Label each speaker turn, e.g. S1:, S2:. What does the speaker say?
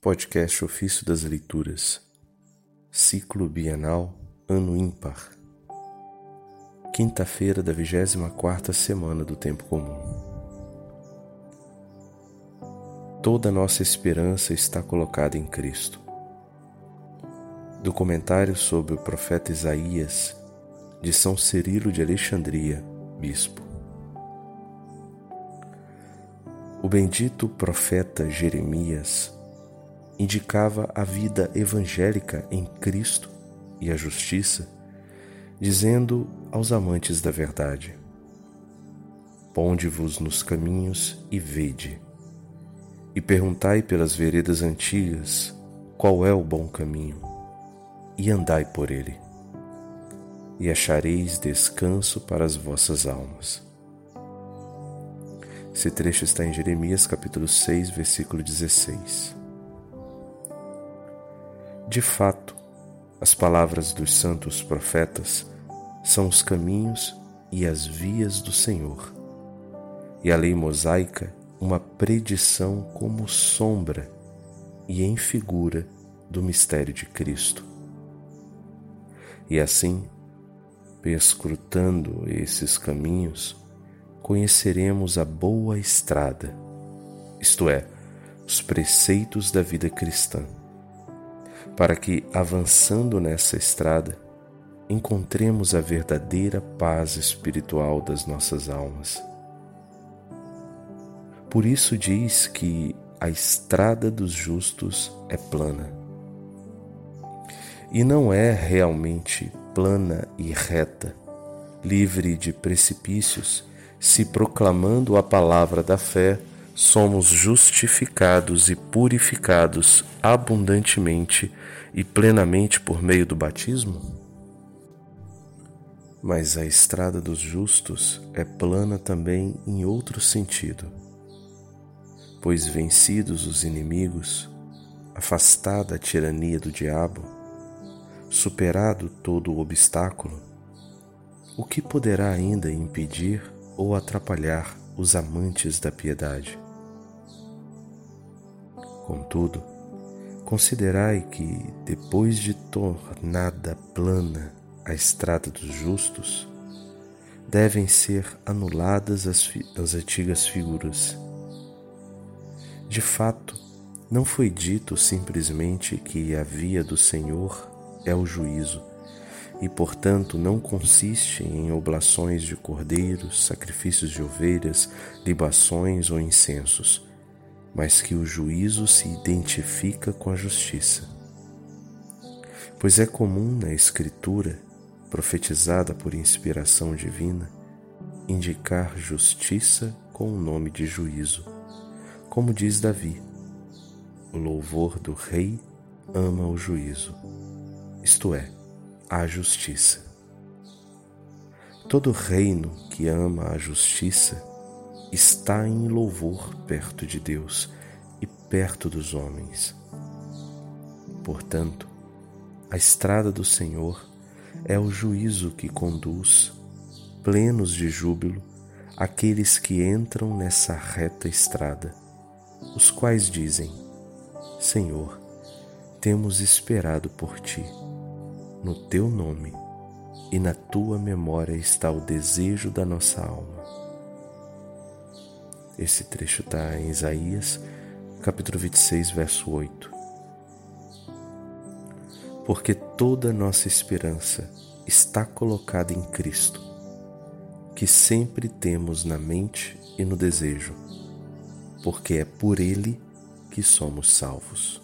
S1: Podcast Ofício das Leituras, Ciclo Bienal, Ano Ímpar, quinta-feira da 24 semana do Tempo Comum. Toda nossa esperança está colocada em Cristo. Do comentário sobre o profeta Isaías, de São Cirilo de Alexandria, Bispo. O bendito profeta Jeremias indicava a vida evangélica em Cristo e a justiça, dizendo aos amantes da verdade: Ponde-vos nos caminhos e vede, e perguntai pelas veredas antigas qual é o bom caminho, e andai por ele, e achareis descanso para as vossas almas. Esse trecho está em Jeremias capítulo 6, versículo 16. De fato, as palavras dos santos profetas são os caminhos e as vias do Senhor, e a lei mosaica uma predição como sombra e em figura do mistério de Cristo. E assim, perscrutando esses caminhos, conheceremos a boa estrada, isto é, os preceitos da vida cristã para que, avançando nessa estrada, encontremos a verdadeira paz espiritual das nossas almas. Por isso diz que a estrada dos justos é plana. E não é realmente plana e reta, livre de precipícios, se proclamando a palavra da fé somos justificados e purificados abundantemente e plenamente por meio do batismo? Mas a estrada dos justos é plana também em outro sentido, pois vencidos os inimigos, afastada a tirania do diabo, superado todo o obstáculo, o que poderá ainda impedir ou atrapalhar os amantes da piedade? Contudo, considerai que, depois de tornada plana a estrada dos justos, devem ser anuladas as, as antigas figuras. De fato, não foi dito simplesmente que a via do Senhor é o juízo, e portanto não consiste em oblações de cordeiros, sacrifícios de ovelhas, libações ou incensos mas que o juízo se identifica com a justiça. Pois é comum na Escritura, profetizada por inspiração divina, indicar justiça com o nome de juízo, como diz Davi: o louvor do Rei ama o juízo, isto é, a justiça. Todo reino que ama a justiça está em louvor perto de Deus e perto dos homens. Portanto, a estrada do Senhor é o juízo que conduz, plenos de júbilo, aqueles que entram nessa reta estrada, os quais dizem: Senhor, temos esperado por ti. No teu nome e na tua memória está o desejo da nossa alma. Esse trecho está em Isaías, capítulo 26, verso 8. Porque toda nossa esperança está colocada em Cristo, que sempre temos na mente e no desejo, porque é por Ele que somos salvos.